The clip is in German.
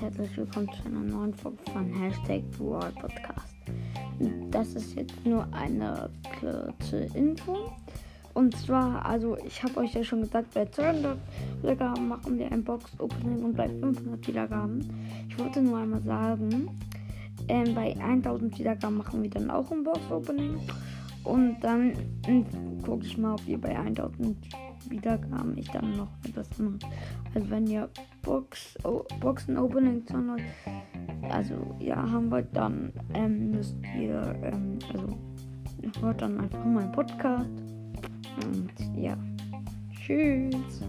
herzlich willkommen zu einer neuen Folge von Hashtag Brawl Podcast. Das ist jetzt nur eine kurze Info. Und zwar, also ich habe euch ja schon gesagt, bei 200 Wiedergaben machen wir ein Box-Opening und bei 500 Wiedergaben. Ich wollte nur einmal sagen, ähm, bei 1000 Wiedergaben machen wir dann auch ein Box-Opening. Und dann gucke ich mal, ob ihr bei 1000 Wiedergaben ich dann noch etwas mache. Also wenn ihr Box, oh, Boxen Opening 200, also ja, haben wollt, dann ähm, müsst ihr, ähm, also hört dann einfach meinen Podcast. Und ja, tschüss.